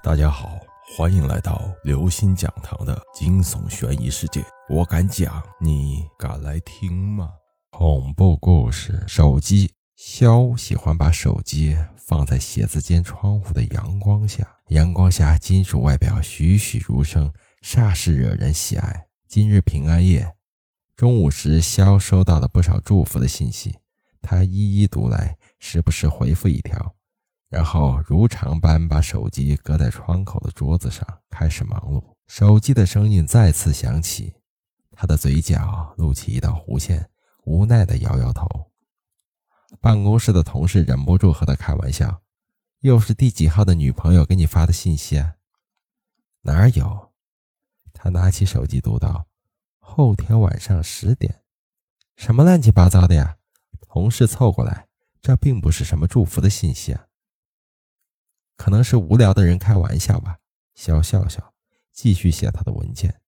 大家好，欢迎来到刘星讲堂的惊悚悬疑世界。我敢讲，你敢来听吗？恐怖故事。手机。肖喜欢把手机放在写字间窗户的阳光下，阳光下金属外表栩栩如生，煞是惹人喜爱。今日平安夜，中午时，肖收到了不少祝福的信息，他一一读来，时不时回复一条。然后如常般把手机搁在窗口的桌子上，开始忙碌。手机的声音再次响起，他的嘴角露起一道弧线，无奈地摇摇头。办公室的同事忍不住和他开玩笑：“又是第几号的女朋友给你发的信息啊？”“哪有？”他拿起手机读道：“后天晚上十点。”“什么乱七八糟的呀？”同事凑过来：“这并不是什么祝福的信息啊。”可能是无聊的人开玩笑吧。肖笑笑，继续写他的文件。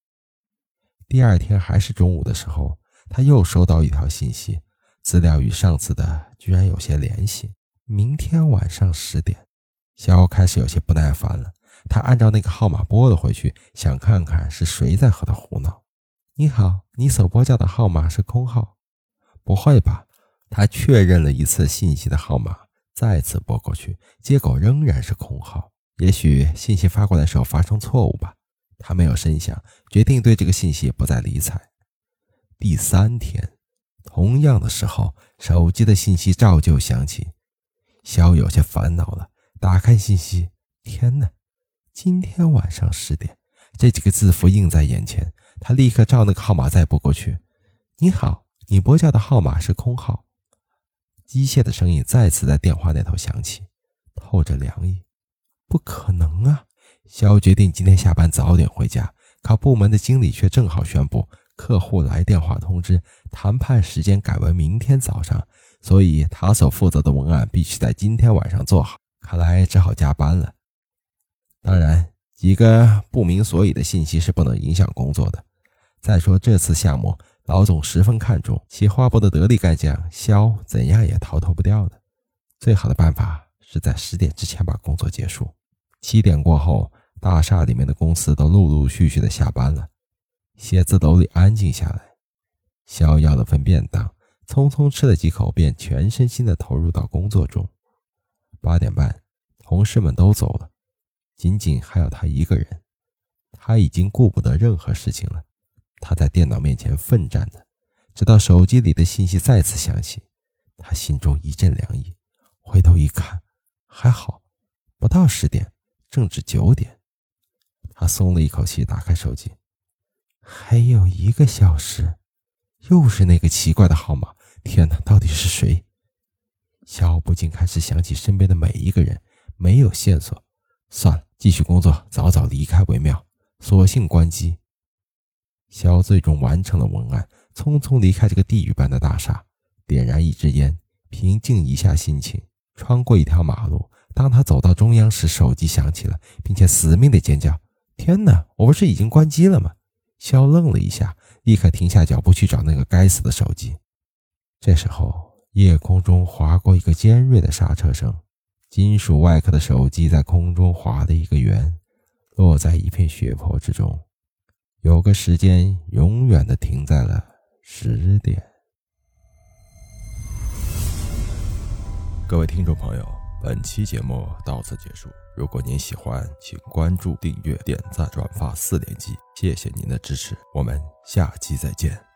第二天还是中午的时候，他又收到一条信息，资料与上次的居然有些联系。明天晚上十点，肖开始有些不耐烦了。他按照那个号码拨了回去，想看看是谁在和他胡闹。你好，你所拨叫的号码是空号。不会吧？他确认了一次信息的号码。再次拨过去，接口仍然是空号。也许信息发过来时候发生错误吧。他没有深想，决定对这个信息不再理睬。第三天，同样的时候，手机的信息照旧响起。肖有些烦恼了，打开信息，天哪！今天晚上十点，这几个字符映在眼前。他立刻照那个号码再拨过去。你好，你拨叫的号码是空号。机械的声音再次在电话那头响起，透着凉意。不可能啊！肖决定今天下班早点回家，可部门的经理却正好宣布客户来电话通知，谈判时间改为明天早上，所以他所负责的文案必须在今天晚上做好。看来只好加班了。当然，几个不明所以的信息是不能影响工作的。再说这次项目。老总十分看重企划部的得力干将肖，怎样也逃脱不掉的。最好的办法是在十点之前把工作结束。七点过后，大厦里面的公司都陆陆续续的下班了，写字楼里安静下来。肖要了份便当，匆匆吃了几口，便全身心的投入到工作中。八点半，同事们都走了，仅仅还有他一个人。他已经顾不得任何事情了。他在电脑面前奋战着，直到手机里的信息再次响起，他心中一阵凉意。回头一看，还好，不到十点，正值九点。他松了一口气，打开手机，还有一个小时，又是那个奇怪的号码。天哪，到底是谁？肖不禁开始想起身边的每一个人，没有线索，算了，继续工作，早早离开为妙。索性关机。肖最终完成了文案，匆匆离开这个地狱般的大厦，点燃一支烟，平静一下心情，穿过一条马路。当他走到中央时，手机响起了，并且死命的尖叫：“天哪！我不是已经关机了吗？”肖愣了一下，立刻停下脚步去找那个该死的手机。这时候，夜空中划过一个尖锐的刹车声，金属外壳的手机在空中划了一个圆，落在一片血泊之中。有个时间永远的停在了十点。各位听众朋友，本期节目到此结束。如果您喜欢，请关注、订阅、点赞、转发四连击，谢谢您的支持。我们下期再见。